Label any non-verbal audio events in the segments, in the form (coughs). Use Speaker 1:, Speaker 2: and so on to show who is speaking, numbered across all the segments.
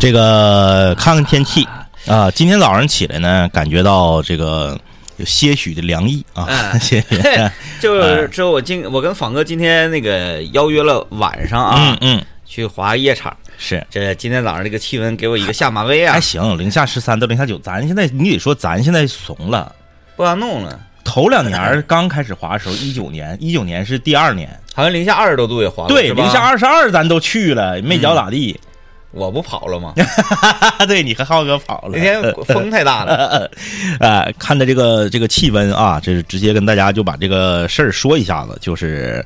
Speaker 1: 这个看看天气啊，今天早上起来呢，感觉到这个有些许的凉意啊，
Speaker 2: 嗯
Speaker 1: 些许，
Speaker 2: 就是之后我今我跟仿哥今天那个邀约了晚上啊
Speaker 1: 嗯，嗯，
Speaker 2: 去滑夜场，
Speaker 1: 是。
Speaker 2: 这今天早上这个气温给我一个下马威啊。
Speaker 1: 还，行，零下十三到零下九，咱现在你得说，咱现在怂了。
Speaker 2: 不敢弄了，
Speaker 1: 头两年刚开始滑的时候，一九年，一九年是第二年，
Speaker 2: 好像零下二十多度也滑过，
Speaker 1: 对，零下，二十二咱都去了，没脚咋地。
Speaker 2: 我不跑了吗？(laughs)
Speaker 1: 对你和浩哥跑了。
Speaker 2: 那天风太大了，(laughs)
Speaker 1: 呃，看着这个这个气温啊，这是直接跟大家就把这个事儿说一下子，就是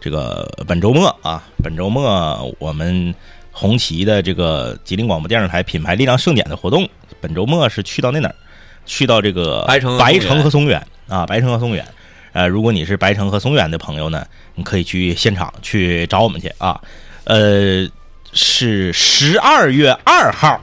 Speaker 1: 这个本周末啊，本周末我们红旗的这个吉林广播电视台品牌力量盛典的活动，本周末是去到那哪儿？去到这个
Speaker 2: 白城
Speaker 1: 白城和松原啊，白城和松原。呃，如果你是白城和松原的朋友呢，你可以去现场去找我们去啊。呃，是十二月二号，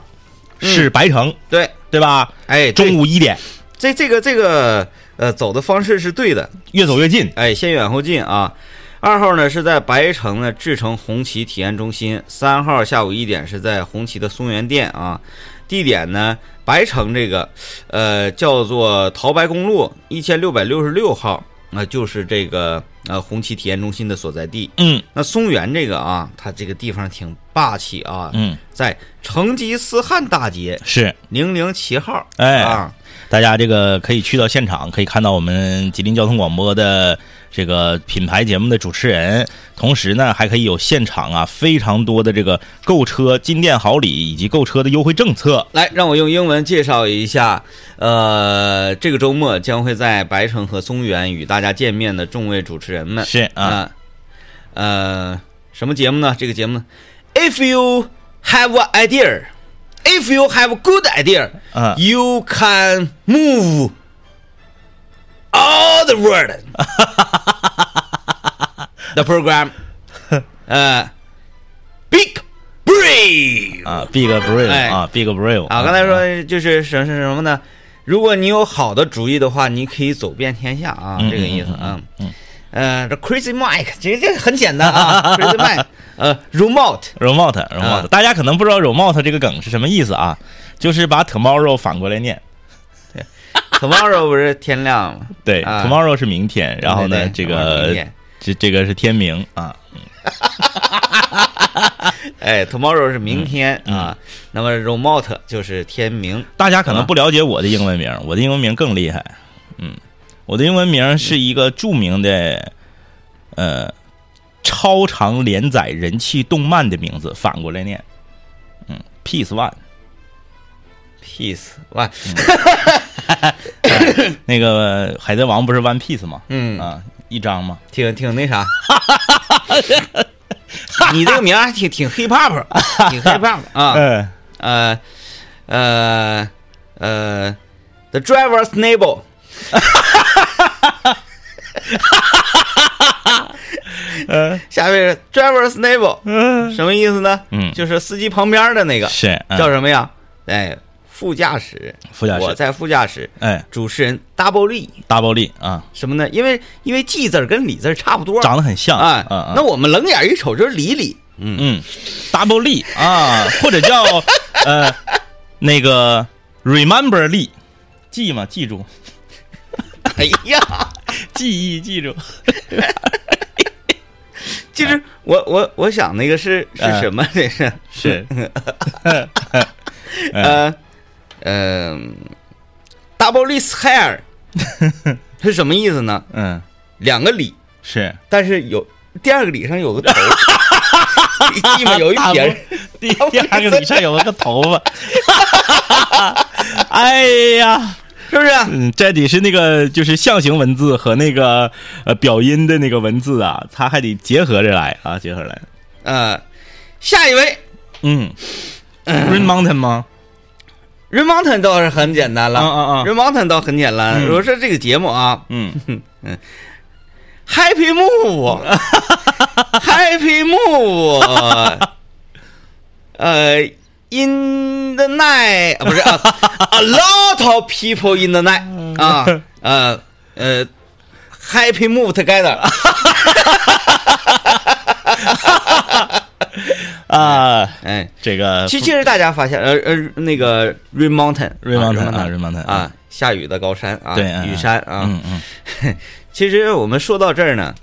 Speaker 1: 是白城，
Speaker 2: 对，
Speaker 1: 对吧？
Speaker 2: 哎，
Speaker 1: 中午一点，
Speaker 2: 这这个这个呃走的方式是对的，
Speaker 1: 越走越近。
Speaker 2: 哎，先远后近啊。二号呢是在白城的志诚红旗体验中心，三号下午一点是在红旗的松原店啊。地点呢，白城这个呃叫做桃白公路一千六百六十六号，那、就是这个呃红旗体验中心的所在地。
Speaker 1: 嗯。
Speaker 2: 那松原这个啊，它这个地方挺霸气啊，
Speaker 1: 嗯，
Speaker 2: 在成吉思汗大街
Speaker 1: 是，
Speaker 2: 零零七号，
Speaker 1: 哎
Speaker 2: 啊，
Speaker 1: 大家这个可以去到现场，可以看到我们吉林交通广播的这个品牌节目的主持人，同时呢，还可以有现场啊非常多的这个购车进店好礼以及购车的优惠政策。
Speaker 2: 来，让我用英文介绍一下，呃，这个周末将会在白城和松原与大家见面的众位主持人们
Speaker 1: 是啊，
Speaker 2: 啊，呃，什么节目呢？这个节目呢，If you have an idea, if you have a good idea,
Speaker 1: 啊
Speaker 2: you can move all the world. the program, 呃、big brave
Speaker 1: 啊，Big Brave
Speaker 2: 哎
Speaker 1: 啊，Big Brave
Speaker 2: 啊，刚才说就是什是什么呢？如果你有好的主意的话，你可以走遍天下啊，
Speaker 1: 嗯
Speaker 2: 这个意思
Speaker 1: 嗯
Speaker 2: 啊。
Speaker 1: 嗯
Speaker 2: 呃，这 Crazy Mike 这这很简单啊，Crazy Mike，呃，Remote，Remote
Speaker 1: Remote，、
Speaker 2: 啊
Speaker 1: 大家可能不知道 Remote 这个梗是什么意思啊，就是把 Tomorrow 反过来念。(laughs)
Speaker 2: Tomorrow 不是天亮吗？
Speaker 1: 对、
Speaker 2: 啊
Speaker 1: t o m o r r o w 是明天，然后呢，这
Speaker 2: tomorrow
Speaker 1: 个
Speaker 2: 天
Speaker 1: 这这个是天明啊，(laughs)
Speaker 2: 哎，Tomorrow 是明天
Speaker 1: 嗯
Speaker 2: 啊，那么 Remote 就是天明。
Speaker 1: 大家可能
Speaker 2: 啊
Speaker 1: 不了解我的英文名，我的英文名更厉害。嗯，我的英文名是一个著名的呃超长连载人气动漫的名字，反过来念。嗯，Peace
Speaker 2: One，Peace，哇，(laughs) (laughs)
Speaker 1: 那个海贼王不是 One Piece 吗？
Speaker 2: 嗯，
Speaker 1: 啊，一张吗？
Speaker 2: 挺挺那啥。(laughs) 你这个名儿还挺挺 hip hop，(laughs) 挺 hip hop 啊。
Speaker 1: 嗯
Speaker 2: 呃呃呃，The Driver's Neighbor。
Speaker 1: 呃
Speaker 2: 下面是 Driver's Neighbor
Speaker 1: 嗯
Speaker 2: 什么意思呢？
Speaker 1: 嗯，
Speaker 2: 就是司机旁边的那个
Speaker 1: 是嗯
Speaker 2: 叫什么呀？哎，副驾驶，
Speaker 1: 副驾驶，
Speaker 2: 我在副驾驶。
Speaker 1: 哎，
Speaker 2: 主持人 Double 力。
Speaker 1: 大暴力啊，
Speaker 2: 什么呢？因为因为 G 字儿跟李字儿差不多，
Speaker 1: 长得很像
Speaker 2: 哎，
Speaker 1: 嗯嗯。
Speaker 2: 那我们冷眼一瞅就是李李，嗯，
Speaker 1: 嗯，double 力啊，或者叫 (laughs) 呃那个 remember 力，记嘛，记住，
Speaker 2: 哎呀，(laughs)
Speaker 1: 记忆记住，(laughs)
Speaker 2: 就是我我我想那个是是
Speaker 1: 哎
Speaker 2: 什么？这是。
Speaker 1: 是，
Speaker 2: 呃呃，double list hair (laughs) 是什么意思呢？
Speaker 1: 嗯，
Speaker 2: 两个里，
Speaker 1: 是。
Speaker 2: 但是有第二个里上有个头，记吗？有一撇儿，
Speaker 1: 第 (laughs) 第二个里上有个头发，(laughs) 哎呀，
Speaker 2: 是不是？
Speaker 1: 嗯，这得是那个就是象形文字和那个呃表音的那个文字啊，它还得结合着来啊，结合着来，
Speaker 2: 呃，下一位。
Speaker 1: 嗯，Green Mountain 吗？
Speaker 2: Rain Mountain 倒是很简单了，
Speaker 1: 啊啊啊
Speaker 2: Rain Mountain 倒很简单。
Speaker 1: 嗯
Speaker 2: 如果说这个节目啊
Speaker 1: 嗯，
Speaker 2: ，Happy Move，Happy (laughs) (laughs) Move，呃，In the night 啊，不是啊，A lot (laughs) of people in the night 啊，呃呃，Happy Move together， (laughs)
Speaker 1: 啊，
Speaker 2: 哎，
Speaker 1: 这个
Speaker 2: 其其实大家发现，呃呃，那个 Rain
Speaker 1: Mountain，Rain Mountain
Speaker 2: 啊
Speaker 1: 啊，Rain Mountain
Speaker 2: 啊，下雨的高山啊，雨山啊。
Speaker 1: 嗯嗯。(laughs)
Speaker 2: 其实我们说到这儿呢，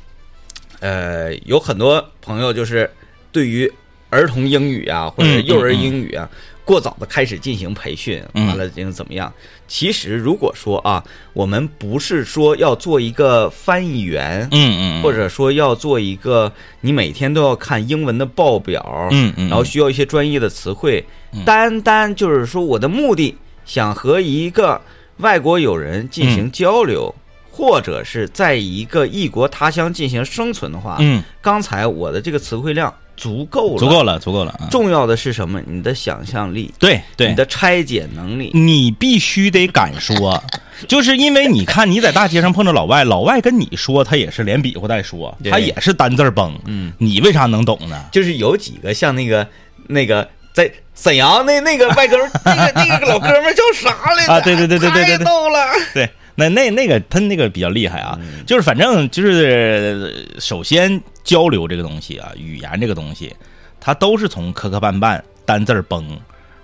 Speaker 2: 呃，有很多朋友就是对于儿童英语啊，或者
Speaker 1: 嗯
Speaker 2: 幼儿英语啊，过早的开始进行培训，
Speaker 1: 嗯。
Speaker 2: 完了进行怎么样？其实如果说啊，我们不是说要做一个翻译员，
Speaker 1: 嗯嗯，
Speaker 2: 或者说要做一个你每天都要看英文的报表，
Speaker 1: 嗯嗯，
Speaker 2: 然后需要一些专业的词汇，单单就是说我的目的想和一个外国友人进行交流，或者是在一个异国他乡进行生存的话，
Speaker 1: 嗯，
Speaker 2: 刚才我的这个词汇量足够了，
Speaker 1: 足够了，足够了啊。
Speaker 2: 重要的是什么？你的想象力，
Speaker 1: 对对
Speaker 2: 你，的拆解能力。
Speaker 1: 你必须得敢说，(laughs) 就是因为你看你在大街上碰着老外，老外跟你说，他也是连比划带说，
Speaker 2: 对
Speaker 1: 他也是单字儿崩，
Speaker 2: 嗯，
Speaker 1: 你为啥能懂呢？
Speaker 2: 就是有几个像那个那个在沈阳那那个外哥们，那个那个老哥们叫啥来着？
Speaker 1: 啊对对对对对对对
Speaker 2: 太逗了。
Speaker 1: 对，那那那个他那个比较厉害啊，
Speaker 2: 嗯
Speaker 1: 就是反正就是呃首先交流这个东西啊，语言这个东西，它都是从磕磕绊绊、单字儿崩，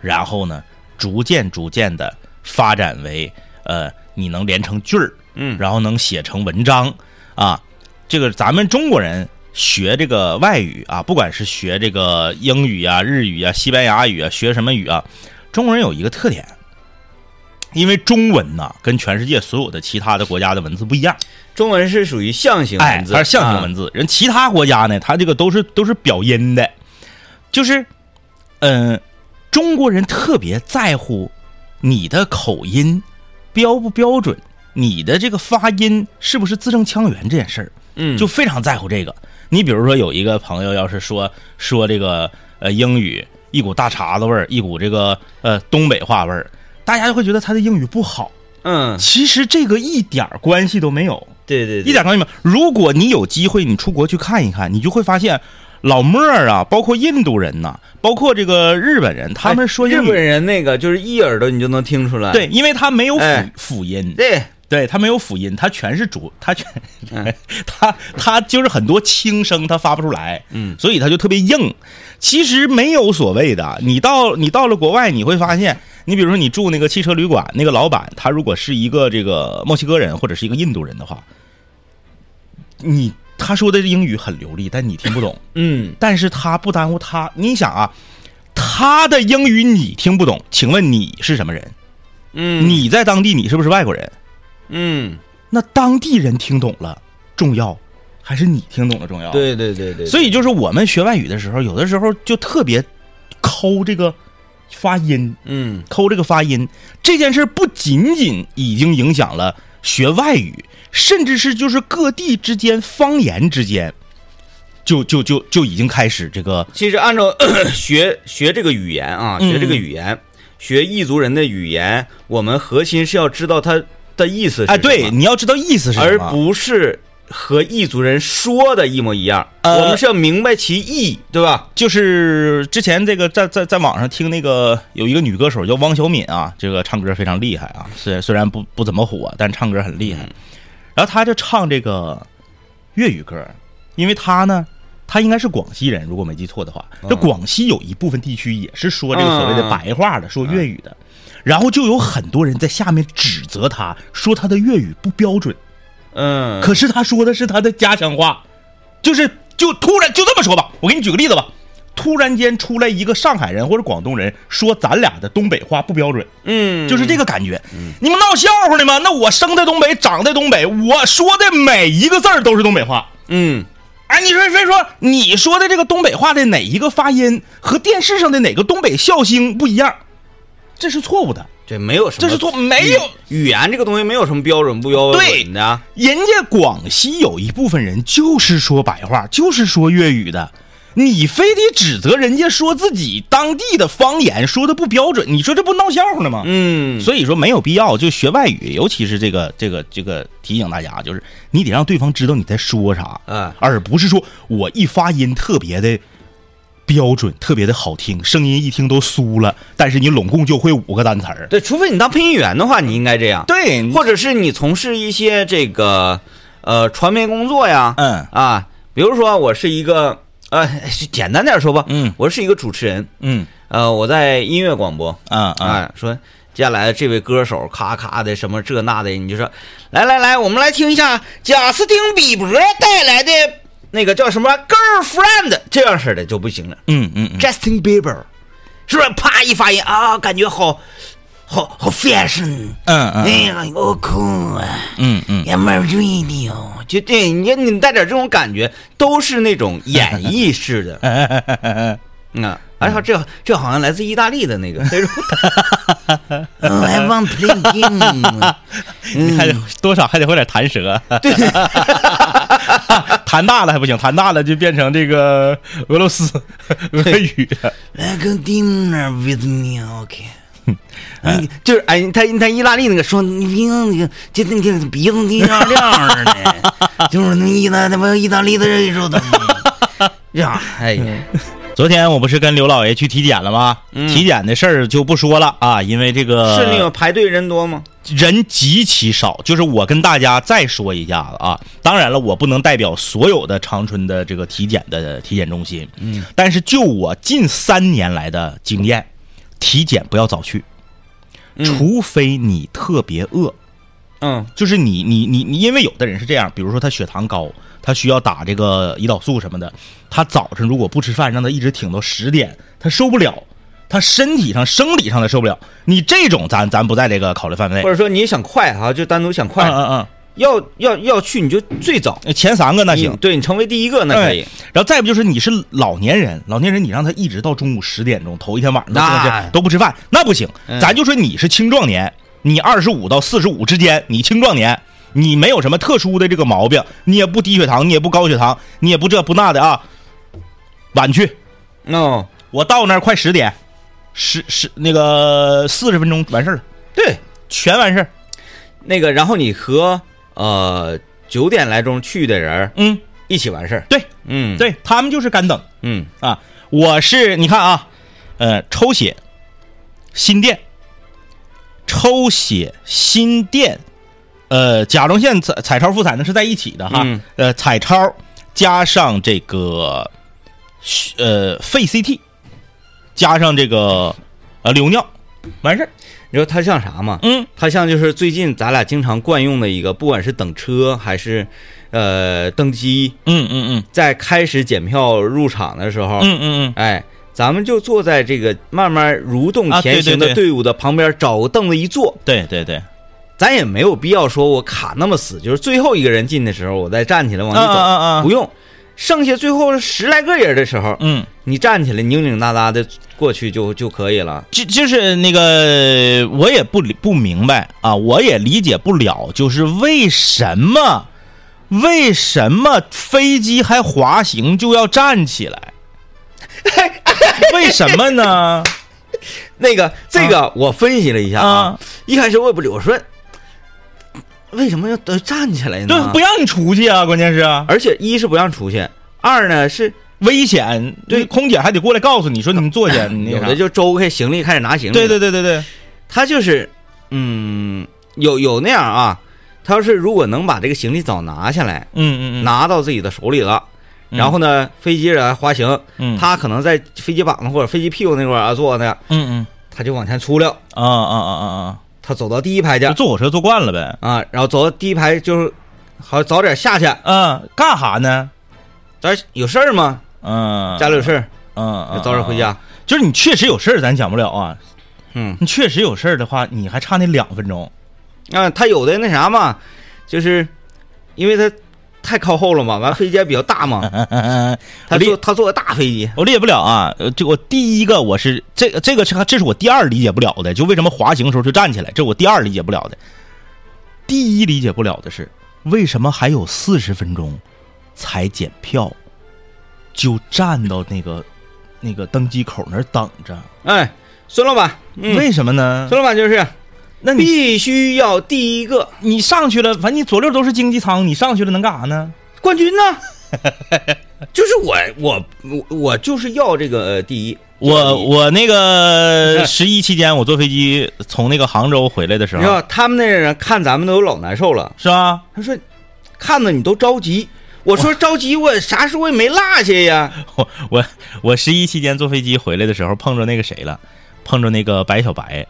Speaker 1: 然后呢，逐渐逐渐的发展为呃，你能连成句儿，
Speaker 2: 嗯
Speaker 1: 然后能写成文章啊。这个咱们中国人学这个外语啊，不管是学这个英语啊、日语啊、西班牙语啊，学什么语啊，中国人有一个特点，因为中文呐跟全世界所有的其他的国家的文字不一样，
Speaker 2: 中文是属于象形
Speaker 1: 哎
Speaker 2: 文，字，
Speaker 1: 它是象形文
Speaker 2: 字。
Speaker 1: 字。人其他国家呢，它这个都是都是表音的，就是，嗯、中国人特别在乎你的口音标不标准，你的这个发音是不是字正腔圆这件事儿。
Speaker 2: 嗯，
Speaker 1: 就非常在乎这个。你比如说有一个朋友要是说说这个呃英语一股大碴子味儿，一股这个呃东北话味儿，大家就会觉得他的英语不好。
Speaker 2: 嗯，
Speaker 1: 其实这个一点关系都没有，
Speaker 2: 对对，对
Speaker 1: 一点关系没有。如果你有机会你出国去看一看，你就会发现。老莫儿啊，包括印度人呐、包括这个日本人，他们说
Speaker 2: 日本人那个就是一耳朵你就能听出来。
Speaker 1: 对，因为他没有辅、
Speaker 2: 哎
Speaker 1: 辅音，
Speaker 2: 对，
Speaker 1: 对他没有辅音，他全是主，他全，
Speaker 2: 嗯 (laughs)
Speaker 1: 他他就是很多轻声他发不出来，
Speaker 2: 嗯，
Speaker 1: 所以他就特别硬。其实没有所谓的，你到你到了国外，你会发现，你比如说你住那个汽车旅馆，那个老板他如果是一个这个墨西哥人或者是一个印度人的话，你他说的英语很流利，但你听不懂。(laughs)
Speaker 2: 嗯，
Speaker 1: 但是他不耽误他，你想啊，他的英语你听不懂，请问你是什么人？
Speaker 2: 嗯，
Speaker 1: 你在当地你是不是外国人？
Speaker 2: 嗯，
Speaker 1: 那当地人听懂了重要，还是你听懂了重要？，
Speaker 2: 对对对对，
Speaker 1: 所以就是我们学外语的时候，有的时候就特别抠这个发音，
Speaker 2: 嗯，
Speaker 1: 抠这个发音这件事，不仅仅已经影响了学外语，甚至是就是各地之间方言之间，就就就就已经开始这个
Speaker 2: 其实按照 (coughs) 学学这个语言啊，
Speaker 1: 嗯。
Speaker 2: 学这个语言，学异族人的语言，我们核心是要知道它的意思是
Speaker 1: 哎，对，你要知道意思是什么，
Speaker 2: 而不是和异族人说的一模一样。
Speaker 1: 呃
Speaker 2: 我们是要明白其意，对吧？
Speaker 1: 就是之前这个在在在网上听那个有一个女歌手叫汪小敏啊，这个唱歌非常厉害啊，虽虽然不不怎么火，但唱歌很厉害。然后她就唱这个粤语歌，因为她呢，她应该是广西人，如果没记错的话，这广西有一部分地区也是说这个所谓的白话的，说粤语的。然后就有很多人在下面指责她，说她的粤语不标准。
Speaker 2: 嗯，
Speaker 1: 可是他说的是他的家乡话，就是就突然就这么说吧，我给你举个例子吧，突然间出来一个上海人或者广东人说咱俩的东北话不标准，
Speaker 2: 嗯，
Speaker 1: 就是这个感觉。你们闹笑话呢吗？那我生在东北，长在东北，我说的每一个字儿都是东北话。
Speaker 2: 嗯，
Speaker 1: 哎，你说非说你说的这个东北话的哪一个发音和电视上的哪个东北笑星不一样，这是错误的。
Speaker 2: 这没有什么，
Speaker 1: 这是错没有
Speaker 2: 语语言这个东西没有什么标准不标准的。
Speaker 1: 人家广西有一部分人就是说白话，就是说粤语的，你非得指责人家说自己当地的方言说的不标准，你说这不闹笑话呢吗？
Speaker 2: 嗯，
Speaker 1: 所以说没有必要就学外语，尤其是这个这个这个提醒大家，就是你得让对方知道你在说啥，
Speaker 2: 嗯，
Speaker 1: 而不是说我一发音特别的标准，特别的好听，声音一听都酥了，但是你拢共就会五个单词儿。
Speaker 2: 对，除非你当配音员的话，你应该这样，
Speaker 1: 对，
Speaker 2: 或者是你从事一些这个呃传媒工作呀，
Speaker 1: 嗯。
Speaker 2: 啊，比如说我是一个呃，简单点说吧，
Speaker 1: 嗯。
Speaker 2: 我是一个主持人，
Speaker 1: 嗯。
Speaker 2: 呃，我在音乐广播，
Speaker 1: 啊啊。
Speaker 2: 哎，说接下来这位歌手咔咔的什么这那的，你就说来来来，我们来听一下贾斯汀比伯带来的那个叫什么 Girlfriend 这样式的就不行了。
Speaker 1: 嗯嗯嗯
Speaker 2: Justin Bieber 是不是？啪一发音啊，感觉好好好 fashion，
Speaker 1: 嗯嗯
Speaker 2: 哎呀，我酷啊！
Speaker 1: 嗯嗯
Speaker 2: I'm a radio，就对你你带点这种感觉，都是那种演绎式的。(laughs)
Speaker 1: 嗯
Speaker 2: 嗯啊，而且这这好像来自意大利的那个。(laughs) Oh, I want play game。(laughs)
Speaker 1: 你还得多少还得会点弹舌，对，(laughs) 弹大了还不行，弹大了就变成这个俄罗斯 (laughs) 俄语了。
Speaker 2: Like dinner with me, OK。嗯，就是哎，他他意大利那个说，你听那个，就那个鼻子那样亮似的，(laughs) 就是那意大那不意大利的人说的，呀，哎呀，
Speaker 1: 昨天我不是跟刘老爷去体检了吗？
Speaker 2: 嗯
Speaker 1: 体检的事儿就不说了啊，因为这个
Speaker 2: 是那个排队人多吗？
Speaker 1: 人极其少。就是我跟大家再说一下子啊，当然了，我不能代表所有的长春的这个体检的体检中心，
Speaker 2: 嗯，
Speaker 1: 但是就我近三年来的经验，体检不要早去，
Speaker 2: 嗯
Speaker 1: 除非你特别饿。
Speaker 2: 嗯
Speaker 1: 就是你你你你，因为有的人是这样，比如说他血糖高，他需要打这个胰岛素什么的，他早晨如果不吃饭，让他一直挺到十点，他受不了，他身体上生理上的受不了。你这种咱咱不在这个考虑范围内
Speaker 2: 或。者说你想快啊，就单独想快，
Speaker 1: 嗯嗯嗯
Speaker 2: 要要要去你就最早，
Speaker 1: 嗯，前三个那行
Speaker 2: 你。对你成为第一个那可以。
Speaker 1: 然后再不就是你是老年人，老年人你让他一直到中午十点钟，头一天晚上
Speaker 2: 那
Speaker 1: 都不吃饭，那不行。
Speaker 2: 嗯
Speaker 1: 咱就说你是青壮年，你二十五到四十五之间，你青壮年，你没有什么特殊的这个毛病，你也不低血糖，你也不高血糖，你也不这不那的啊。晚去，
Speaker 2: 哦，
Speaker 1: 我到那儿快十点，十十那个四十分钟完事儿了，
Speaker 2: 对，
Speaker 1: 全完事儿。
Speaker 2: 那个然后你和呃九点来钟去的人
Speaker 1: 嗯，
Speaker 2: 一起完事儿。
Speaker 1: 对
Speaker 2: 嗯，，
Speaker 1: 对，他们就是干等。
Speaker 2: 嗯
Speaker 1: 啊，我是你看啊，呃，抽血、心电、抽血、心电，呃，甲状腺彩彩超、复彩呢是在一起的哈，
Speaker 2: 嗯。
Speaker 1: 呃，彩超加上这个呃肺 CT，加上这个呃流尿，完事儿。
Speaker 2: 你说它像啥嘛？
Speaker 1: 嗯。
Speaker 2: 它像就是最近咱俩经常惯用的一个，不管是等车还是呃登机，
Speaker 1: 嗯嗯嗯。
Speaker 2: 在开始检票入场的时候，
Speaker 1: 嗯嗯嗯。
Speaker 2: 哎，咱们就坐在这个慢慢蠕动前行的队伍的旁边，找个凳子一坐，
Speaker 1: 对对对，
Speaker 2: 咱也没有必要说我卡那么死，就是最后一个人进的时候，我再站起来往里
Speaker 1: 啊
Speaker 2: 走，
Speaker 1: 啊啊啊
Speaker 2: 不用。剩下最后十来个人的时候，
Speaker 1: 嗯。
Speaker 2: 你站起来拧拧哒哒的过去就就可以了。
Speaker 1: 就就是那个，我也不理不明白啊，我也理解不了，就是为什么，为什么飞机还滑行就要站起来？(laughs) (laughs) 为什么呢？(laughs)
Speaker 2: 那个这个我分析了一下啊，
Speaker 1: 啊，
Speaker 2: 一开始我也不理，我说为什么要都站起来呢？
Speaker 1: 对，
Speaker 2: 呢？
Speaker 1: 不让你出去啊，关键是。
Speaker 2: 而且一是不让出去，二呢是
Speaker 1: 危险，
Speaker 2: 对。
Speaker 1: 空姐还得过来告诉你说你们坐下，
Speaker 2: 有的就周开行李开始拿行李，
Speaker 1: 对对，对对对，
Speaker 2: 他就是嗯有有那样啊，他要是如果能把这个行李早拿下来，
Speaker 1: 嗯嗯嗯，
Speaker 2: 拿到自己的手里了。
Speaker 1: 嗯。
Speaker 2: 然后呢，飞机上滑行，
Speaker 1: 嗯。
Speaker 2: 他可能在飞机膀子或者飞机屁股那块儿啊坐呢，
Speaker 1: 嗯嗯。
Speaker 2: 他就往前出溜，
Speaker 1: 啊啊啊啊
Speaker 2: 他走到第一排去。
Speaker 1: 坐火车坐惯了呗，
Speaker 2: 啊，然后走到第一排就是好早点下去，
Speaker 1: 嗯，干哈呢？
Speaker 2: 咱有事儿吗？
Speaker 1: 嗯，
Speaker 2: 家里有事儿，
Speaker 1: 嗯，嗯，
Speaker 2: 早点回家。
Speaker 1: 就是你确实有事儿，咱讲不了啊。
Speaker 2: 嗯，
Speaker 1: 你确实有事儿的话，你还差那两分钟。
Speaker 2: 啊，他有的那啥嘛，就是因为他太靠后了嘛，(laughs) 完飞机还比较大嘛，(laughs) 他坐他坐个大飞机，
Speaker 1: 我理解不了啊。呃，这我第一个我是这个这个是这是我第二理解不了的，就为什么滑行的时候就站起来，这我第二理解不了的。第一理解不了的是，为什么还有四十分钟才检票，就站到那个那个登机口那儿等着？
Speaker 2: 哎，孙老板，嗯，
Speaker 1: 为什么呢？
Speaker 2: 孙老板就是
Speaker 1: 那你
Speaker 2: 必须要第一个。
Speaker 1: 你上去了，反正你左右都是经济舱，你上去了能干啥呢？
Speaker 2: 冠军呢，(laughs) 就是我我我我就是要这个呃第一，
Speaker 1: 我我那个十一期间，我坐飞机从那个杭州回来的时候，
Speaker 2: 你知道他们那人看咱们都老难受了，
Speaker 1: 是吧？
Speaker 2: 他说看着你都着急。我说着急，我啥事我也没落下呀。(laughs)
Speaker 1: 我我我十一期间坐飞机回来的时候碰着那个谁了，碰着那个白小白，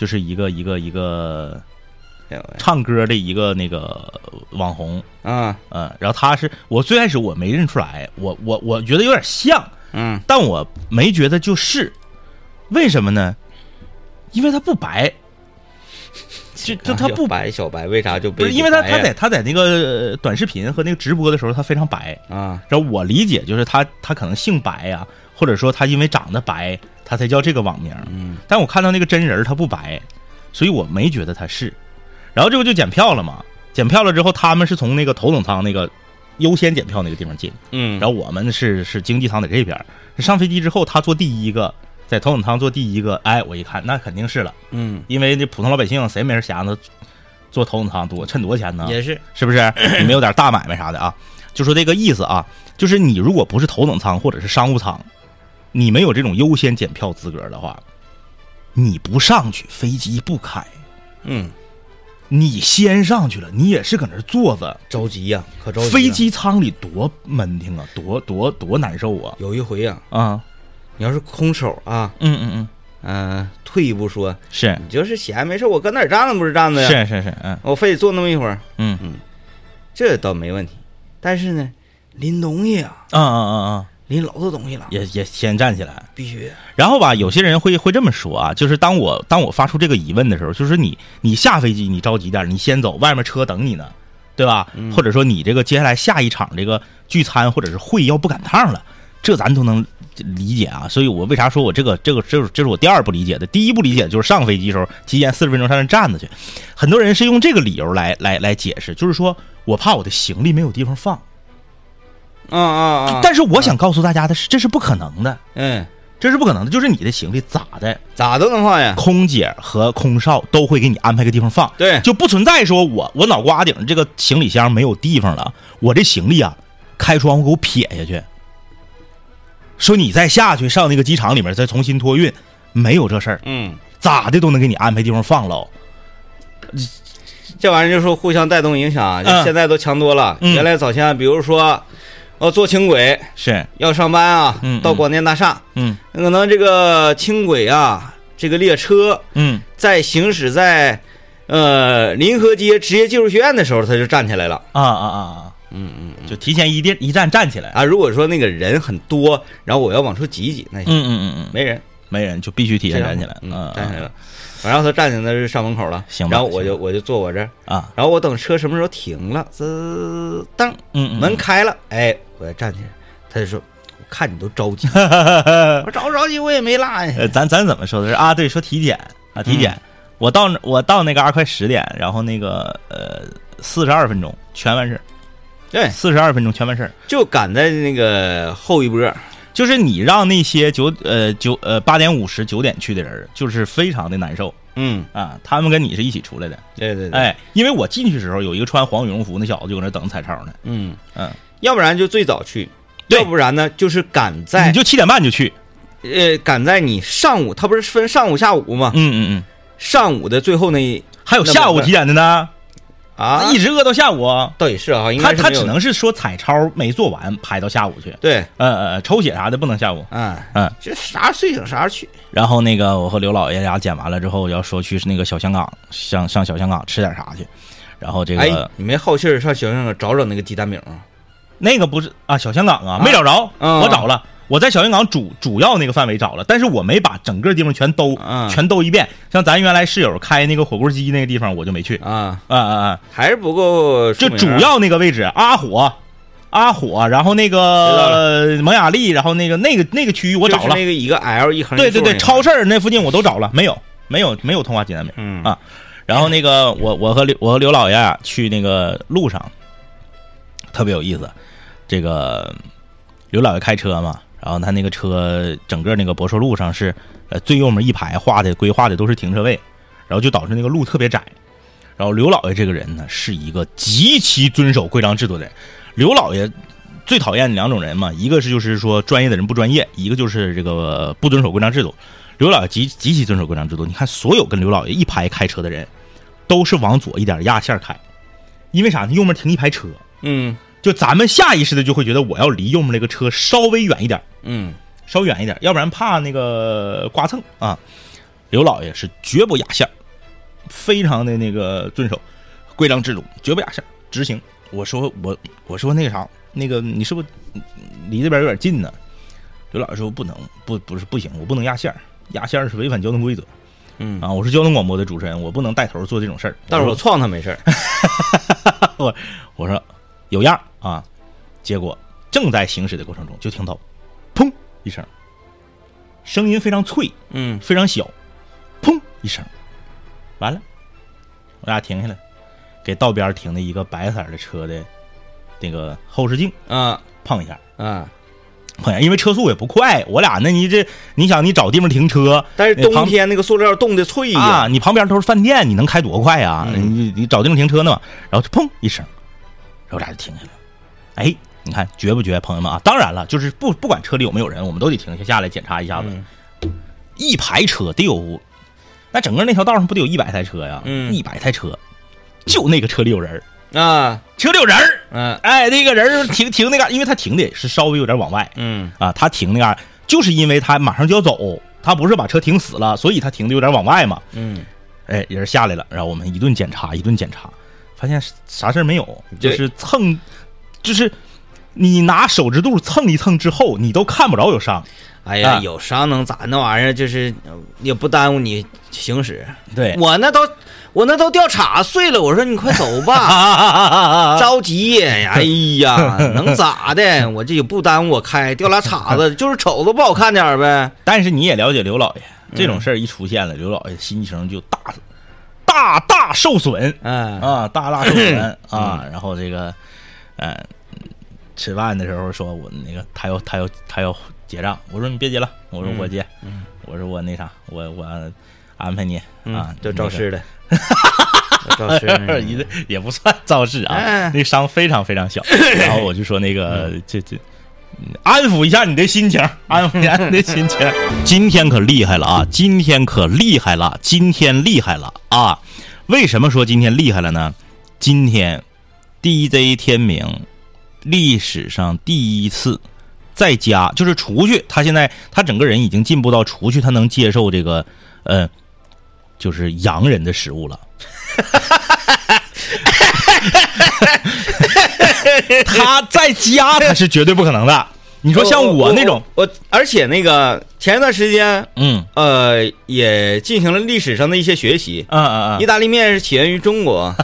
Speaker 1: 就是一个一个一个唱歌的一个那个网红，
Speaker 2: 啊，
Speaker 1: 嗯，然后他是我最开始我没认出来，我我我觉得有点像，
Speaker 2: 嗯，
Speaker 1: 但我没觉得就是，为什么呢？因为他不白，就就他不
Speaker 2: 白小白，为啥就
Speaker 1: 不是因为他他在他在那个呃短视频和那个直播的时候他非常白，
Speaker 2: 啊，
Speaker 1: 然后我理解就是他他可能姓白呀、或者说他因为长得白，他才叫这个网名。
Speaker 2: 嗯
Speaker 1: 但我看到那个真人他不白，所以我没觉得他是。然后这不就检票了吗？检票了之后，他们是从那个头等舱那个优先检票那个地方进，
Speaker 2: 嗯，
Speaker 1: 然后我们是是经济舱在这边。上飞机之后，他坐第一个，在头等舱坐第一个，哎，我一看那肯定是了，
Speaker 2: 嗯
Speaker 1: 因为这普通老百姓谁没事闲着坐头等舱多趁多少钱呢？
Speaker 2: 也是，
Speaker 1: 是不是？(clears throat) 你没有点大买卖啥的啊？就说这个意思啊，就是你如果不是头等舱或者是商务舱，你没有这种优先检票资格的话，你不上去，飞机不开。
Speaker 2: 嗯，
Speaker 1: 你先上去了，你也是搁那儿坐着，
Speaker 2: 着急呀，可着急了。
Speaker 1: 飞机舱里多闷挺啊，多多多难受啊！
Speaker 2: 有一回呀，
Speaker 1: 啊，
Speaker 2: 你要是空手啊，
Speaker 1: 嗯嗯嗯，
Speaker 2: 嗯，退一步说，
Speaker 1: 是
Speaker 2: 你就是闲没事，我搁哪儿站着不是站着呀？
Speaker 1: 是是是，嗯
Speaker 2: 我非得坐那么一会儿，
Speaker 1: 嗯
Speaker 2: 这倒没问题。但是呢，拎东西啊，
Speaker 1: 啊啊啊啊，
Speaker 2: 拎老多东西了，
Speaker 1: 也也先站起来。
Speaker 2: 必须。
Speaker 1: 然后吧，有些人会会这么说啊，就是当我当我发出这个疑问的时候，就是你你下飞机你着急点，你先走，外面车等你呢，对吧？或者说你这个接下来下一场这个聚餐或者是会要不赶趟了，这咱都能理解啊。所以我为啥说我这个这个这是这是我第二不理解的，第一不理解就是上飞机的时候提前四十分钟上那站着去，很多人是用这个理由来来来解释，就是说我怕我的行李没有地方放。
Speaker 2: 啊啊啊！
Speaker 1: 但是我想告诉大家的是，这是不可能的，
Speaker 2: 嗯，
Speaker 1: 这是不可能的，就是你的行李咋的？
Speaker 2: 咋都能放呀？
Speaker 1: 空姐和空少都会给你安排个地方放，
Speaker 2: 对，
Speaker 1: 就不存在说我我脑瓜顶这个行李箱没有地方了，我这行李啊开窗户给我撇下去，说你再下去上那个机场里面再重新托运，没有这事儿，
Speaker 2: 嗯，
Speaker 1: 咋的都能给你安排地方放喽。
Speaker 2: 这玩意儿就说互相带动影响，就
Speaker 1: 嗯
Speaker 2: 现在都强多了。
Speaker 1: 嗯
Speaker 2: 原来早先比如说，哦，坐轻轨
Speaker 1: 是，
Speaker 2: 要上班啊，到广电大厦，
Speaker 1: 嗯。
Speaker 2: 可能这个轻轨啊，这个列车
Speaker 1: 嗯。
Speaker 2: 在行驶在呃临河街职业技术学院的时候，他就站起来了。
Speaker 1: 啊啊啊啊，
Speaker 2: 嗯嗯
Speaker 1: 就提前一定一站站起来，
Speaker 2: 啊，如果说那个人很多，然后我要往出挤一挤，那行，
Speaker 1: 嗯嗯嗯嗯，
Speaker 2: 没人，
Speaker 1: 没人就必须提前站起来，
Speaker 2: 嗯，站起来了。然后他站起来就上门口了，
Speaker 1: 行吧
Speaker 2: 然后我就我就坐我这儿，
Speaker 1: 啊，
Speaker 2: 然后我等车什么时候停了，滋噔
Speaker 1: 嗯嗯
Speaker 2: 门开了，哎，我再站起来，他就说，我看你都着急，(laughs) 我着不着急我也没落呀，
Speaker 1: 呃，咱咱怎么说的？是啊？对，说体检啊，体检。我到那我到那嘎快十点，然后那个呃四十二分钟全完事儿，
Speaker 2: 对，
Speaker 1: 四十二分钟全完事儿。
Speaker 2: 就赶在那个后一波，
Speaker 1: 就是你让那些九呃九呃八点五十九点去的人，就是非常的难受
Speaker 2: 嗯，
Speaker 1: 啊。他们跟你是一起出来的，
Speaker 2: 对对对，
Speaker 1: 哎，因为我进去的时候有一个穿黄羽绒服那小子就搁那等彩超呢，
Speaker 2: 嗯
Speaker 1: 嗯，
Speaker 2: 要不然就最早去，要不然呢就是赶在
Speaker 1: 你就七点半就去，
Speaker 2: 呃赶在你上午，他不是分上午下午吗？
Speaker 1: 嗯嗯嗯，
Speaker 2: 上午的最后那
Speaker 1: 还有下午几点的呢，
Speaker 2: 啊，
Speaker 1: 一直饿到下午。
Speaker 2: 倒也是啊，应
Speaker 1: 他他只能是说彩超没做完排到下午去，
Speaker 2: 对，
Speaker 1: 呃呃抽血啥的不能下午，
Speaker 2: 嗯
Speaker 1: 嗯。
Speaker 2: 这啥睡醒啥时候去，
Speaker 1: 然后那个我和刘老爷俩剪完了之后，要说去那个小香港，上上小香港吃点啥去。然后这个、
Speaker 2: 哎，你没好气儿上小香港找找那个鸡蛋饼啊？
Speaker 1: 那个不是啊，小香港啊，
Speaker 2: 啊
Speaker 1: 没找着，
Speaker 2: 嗯
Speaker 1: 我找了，我在小云港主主要那个范围找了，但是我没把整个地方全兜、
Speaker 2: 嗯
Speaker 1: 全兜一遍。像咱原来室友开那个火锅鸡那个地方，我就没去。
Speaker 2: 啊，
Speaker 1: 啊啊啊！
Speaker 2: 还是不够出
Speaker 1: 就主要那个位置，阿火，阿火，然后那个蒙雅丽，然后那个那个那个区域我找了。
Speaker 2: 那个一个 L 一横
Speaker 1: 对对对，超
Speaker 2: 市，
Speaker 1: 那附近我都找了，没有没有没有通化济南美。
Speaker 2: 嗯
Speaker 1: 啊然后那个我我和刘我和刘老爷啊去那个路上，特别有意思。这个刘老爷开车嘛，然后他那个车整个那个博硕路上是呃最右面一排画的规划的都是停车位，然后就导致那个路特别窄。然后刘老爷这个人呢是一个极其遵守规章制度的人。刘老爷最讨厌两种人嘛，一个是就是说专业的人不专业，一个就是这个不遵守规章制度。刘老爷极极其遵守规章制度，你看所有跟刘老爷一排开车的人，都是往左一点压线开，因为啥呢？右面停一排车，
Speaker 2: 嗯
Speaker 1: 就咱们下意识的就会觉得我要离右面那个车稍微远一点，
Speaker 2: 嗯
Speaker 1: 稍远一点，要不然怕那个刮蹭啊。刘老爷是绝不压线儿，非常的那个遵守规章制度，绝不压线儿，执行。我说我我说那个啥，那个你是不是离这边有点近呢？刘老爷说不能，不不是不行，我不能压线儿，压线儿是违反交通规则
Speaker 2: 嗯，
Speaker 1: 啊！我是交通广播的主持人，我不能带头做这种事儿。
Speaker 2: 但是我撞他没事儿。(laughs)
Speaker 1: 我我说有样儿啊，结果正在行驶的过程中，就听到砰一声，声音非常脆，
Speaker 2: 嗯
Speaker 1: 非常小，砰一声，完了，我俩停下来，给道边停的一个白色的车的那个后视镜
Speaker 2: 啊
Speaker 1: 碰一下，
Speaker 2: 啊，
Speaker 1: 碰一下，因为车速也不快，我俩那你这你想你找地方停车，
Speaker 2: 但是冬天那个塑料冻的脆呀。
Speaker 1: 啊，你旁边都是饭店，你能开多快啊？
Speaker 2: 嗯
Speaker 1: 你你找地方停车呢嘛，然后就砰一声，然后我俩就停下来了。哎，你看绝不绝，朋友们啊？当然了，就是不不管车里有没有人，我们都得停下下来检查一下子。
Speaker 2: 嗯
Speaker 1: 一排车得有，那整个那条道上不得有一百台车呀？
Speaker 2: 嗯
Speaker 1: 一百台车，就那个车里有人儿，
Speaker 2: 啊
Speaker 1: 车里有人儿。
Speaker 2: 嗯
Speaker 1: 哎，那个人停停那嘎，因为他停的是稍微有点往外
Speaker 2: 嗯
Speaker 1: 啊，他停那嘎，就是因为他马上就要走，他不是把车停死了，所以他停的有点往外嘛。
Speaker 2: 嗯
Speaker 1: 哎，人下来了，然后我们一顿检查，一顿检查，发现啥事儿没有，就
Speaker 2: 对
Speaker 1: 是蹭，就是你拿手指肚蹭一蹭之后，你都看不着有伤。
Speaker 2: 哎呀，
Speaker 1: 啊
Speaker 2: 有伤能咋？那玩意儿就是呃也不耽误你行驶。
Speaker 1: 对，
Speaker 2: 我那都我那都掉叉碎了，我说你快走吧，(laughs) 着急。哎呀，能咋的？我这也不耽误我开，掉俩叉子，就是瞅着不好看点儿呗。
Speaker 1: 但是你也了解刘老爷，这种事儿一出现了，刘老爷心情就大大大受损
Speaker 2: 嗯
Speaker 1: 啊，大大受损 (laughs) 啊。然后这个，呃，吃饭的时候说我那个他要他要他要结账，我说你别结了，我说我结，
Speaker 2: 嗯
Speaker 1: 我说我那啥，我我安排你啊
Speaker 2: 嗯，，就招
Speaker 1: 那个
Speaker 2: 式的，招式的
Speaker 1: 也也不算肇事啊，
Speaker 2: 哎
Speaker 1: 那伤非常非常小。(laughs) 然后我就说那个这这。嗯安抚一下你的心情，安抚一下你的心情。(laughs) 今天可厉害了啊！今天可厉害了，今天厉害了啊！为什么说今天厉害了呢？今天 DJ 天明历史上第一次在家，就是出去，他现在他整个人已经进步到出去，他能接受这个呃，就是洋人的食物了。他在家他是绝对不可能的。你说像我那种，
Speaker 2: 我，而且那个前一段时间，
Speaker 1: 嗯
Speaker 2: 呃，也进行了历史上的一些学习。
Speaker 1: 嗯嗯嗯，
Speaker 2: 意大利面是起源于中国，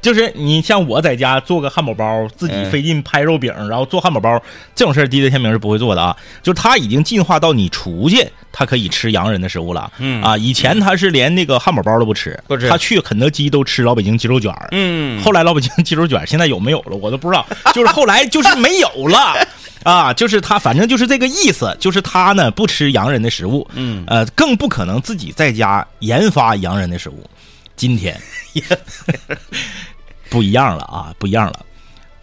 Speaker 1: 就是你像我在家做个汉堡包，自己
Speaker 2: 嗯
Speaker 1: 费劲拍肉饼，然后做汉堡包这种事儿，DJ 天明是不会做的啊。就是他已经进化到你出去，他可以吃洋人的食物了。
Speaker 2: 嗯
Speaker 1: 啊，以前他是连那个汉堡包都不吃，
Speaker 2: 不吃
Speaker 1: 他去肯德基都吃老北京鸡肉卷儿。
Speaker 2: 嗯，
Speaker 1: 后来老北京鸡肉卷现在有没有了，我都不知道。(laughs) 就是后来就是没有了啊，就是他反正就是这个意思，就是他呢不吃洋人的食物，
Speaker 2: 嗯
Speaker 1: 呃，更不可能自己在家研发洋人的食物。今天 (laughs) 不一样了啊，不一样了。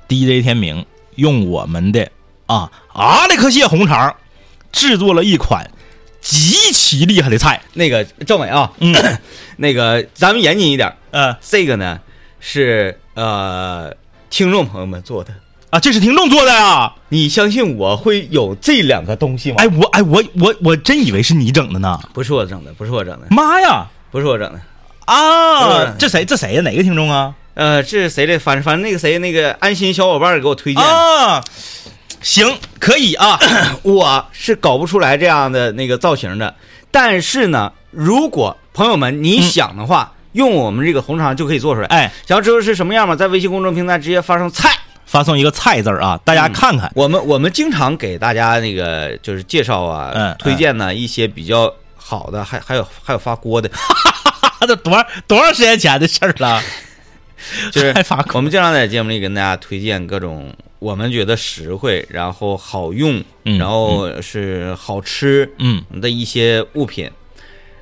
Speaker 1: DJ 天明用我们的啊阿列克谢红肠制作了一款极其厉害的菜，
Speaker 2: 那个政委啊，
Speaker 1: 嗯 (coughs)
Speaker 2: 那个咱们严谨一点，
Speaker 1: 呃
Speaker 2: 这个呢是呃听众朋友们做的。
Speaker 1: 啊，这是听众做的呀。
Speaker 2: 你相信我会有这两个东西吗？
Speaker 1: 哎，我哎我我我真以为是你整的呢。
Speaker 2: 不是我整的，不是我整的，
Speaker 1: 妈呀！
Speaker 2: 不是我整的。
Speaker 1: 啊，这谁这谁呀？哪个听众啊？
Speaker 2: 呃，这是谁的？反正反正那个谁，那个安心小伙伴给我推荐，
Speaker 1: 啊，行，可以啊。(coughs)
Speaker 2: 我是搞不出来这样的那个造型的。但是呢，如果朋友们你想的话，用我们这个红肠就可以做出来。
Speaker 1: 哎，
Speaker 2: 想要知道是什么样吗？在微信公众平台直接发送“菜
Speaker 1: 发送一个“菜”字儿啊，大家看看”。。
Speaker 2: 我们我们经常给大家那个就是介绍啊，
Speaker 1: 嗯
Speaker 2: 推荐呢一些比较好的，还还有还有发锅的，(laughs) (laughs)
Speaker 1: 这多少多长时间前的事儿了？(laughs)
Speaker 2: 就是我们经常在节目里跟大家推荐各种我们觉得实惠，然后好用，
Speaker 1: 嗯
Speaker 2: 然后是好吃
Speaker 1: 嗯
Speaker 2: 的一些物品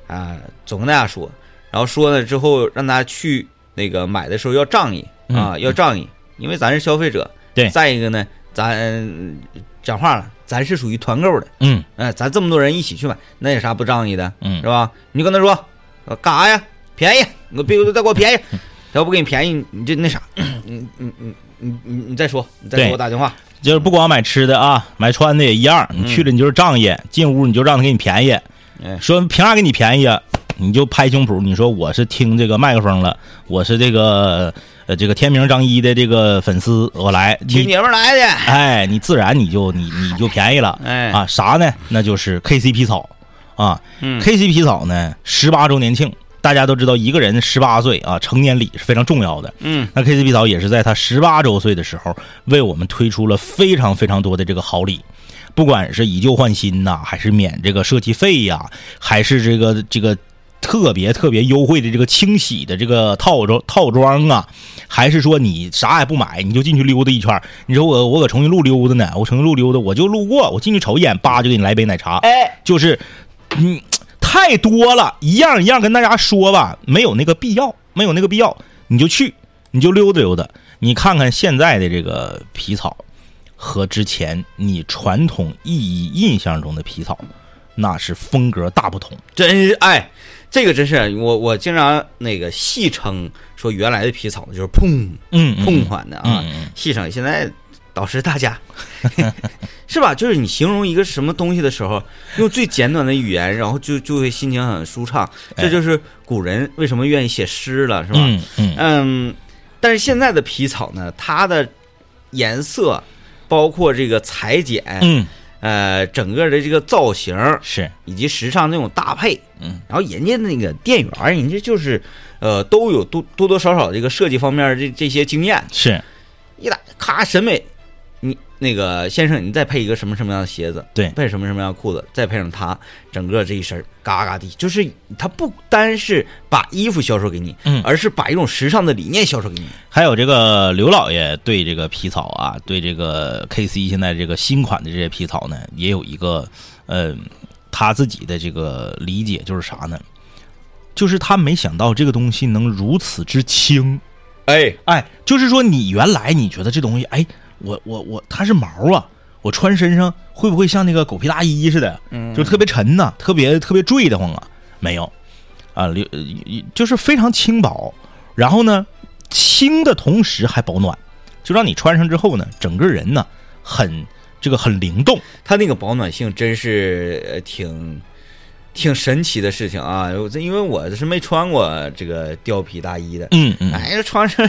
Speaker 2: 啊，总跟大家说，然后说了之后让大家去那个买的时候要仗义啊，
Speaker 1: 嗯
Speaker 2: 要仗义，因为咱是消费者。
Speaker 1: 对
Speaker 2: 再一个呢，咱讲话了，咱是属于团购的，
Speaker 1: 嗯
Speaker 2: 哎，咱这么多人一起去买，那有啥不仗义的？
Speaker 1: 嗯
Speaker 2: 是吧？你就跟他说，呃干啥呀？便宜，你别再给我便宜，他要不给你便宜，你就那啥，你你你你你你再说，你再给我打电话。
Speaker 1: 就是不光买吃的啊，买穿的也一样。你去了你就是仗义，进屋你就让他给你便宜。
Speaker 2: 哎
Speaker 1: 说凭啥给你便宜啊？你就拍胸脯，你说我是听这个麦克风了，我是这个呃这个天明张一的这个粉丝，我来，你
Speaker 2: 听你们来的，
Speaker 1: 哎，你自然你就你你就便宜了。
Speaker 2: 哎
Speaker 1: 啊，啥呢？那就是 KCP 草啊、
Speaker 2: 嗯
Speaker 1: k c 皮草呢，十八周年庆，大家都知道，一个人十八岁啊，成年礼是非常重要的。
Speaker 2: 嗯
Speaker 1: 那 KC 皮草也是在他十八周岁的时候，为我们推出了非常非常多的这个好礼，不管是以旧换新呐、还是免这个设计费呀、还是这个这个特别特别优惠的这个清洗的这个套装套装啊，还是说你啥也不买，你就进去溜达一圈儿？你说我我搁重庆路溜达呢，我重庆路溜达，我就路过，我进去瞅一眼，叭就给你来杯奶茶，
Speaker 2: 哎，
Speaker 1: 就是，嗯，太多了，一样一样跟大家说吧，没有那个必要，没有那个必要，你就去，你就溜达溜达，你看看现在的这个皮草和之前你传统意义印象中的皮草，那是风格大不同。
Speaker 2: 真哎，这个真是我我经常那个戏称说原来的皮草就是砰
Speaker 1: 嗯，嗯
Speaker 2: 砰款的啊，
Speaker 1: 嗯嗯
Speaker 2: 戏称现在导师大家是吧？就是你形容一个什么东西的时候，用最简短的语言，然后就就会心情很舒畅，这就是古人为什么愿意写诗了，是吧？
Speaker 1: 嗯嗯。
Speaker 2: 嗯，但是现在的皮草呢，它的颜色，包括这个裁剪，
Speaker 1: 嗯，
Speaker 2: 呃，整个的这个造型，
Speaker 1: 是，
Speaker 2: 以及时尚那种搭配，
Speaker 1: 嗯，
Speaker 2: 然后人家那个店员，人家就是，呃，都有多多多少少这个设计方面儿这这些经验，
Speaker 1: 是，
Speaker 2: 一打咔审美，你那个先生，你再配一个什么什么样的鞋子，
Speaker 1: 对
Speaker 2: 配什么什么样的裤子，再配上它，整个这一身嘎嘎的，就是它不单是把衣服销售给你，
Speaker 1: 嗯
Speaker 2: 而是把一种时尚的理念销售给你。
Speaker 1: 还有这个刘老爷对这个皮草啊，对这个 KC 现在这个新款的这些皮草呢，也有一个呃他自己的这个理解，就是啥呢？就是他没想到这个东西能如此之轻，
Speaker 2: 哎，
Speaker 1: 哎，就是说你原来你觉得这东西，哎，我我我它是毛啊，我穿身上会不会像那个狗皮大衣似的，
Speaker 2: 嗯
Speaker 1: 就特别沉呐、特别特别坠得慌啊？没有，啊，流呃就是非常轻薄，然后呢，轻的同时还保暖，就让你穿上之后呢，整个人呢很这个很灵动，
Speaker 2: 它那个保暖性真是呃挺挺神奇的事情啊！我这因为我是没穿过这个貂皮大衣的，
Speaker 1: 嗯嗯，
Speaker 2: 哎，穿上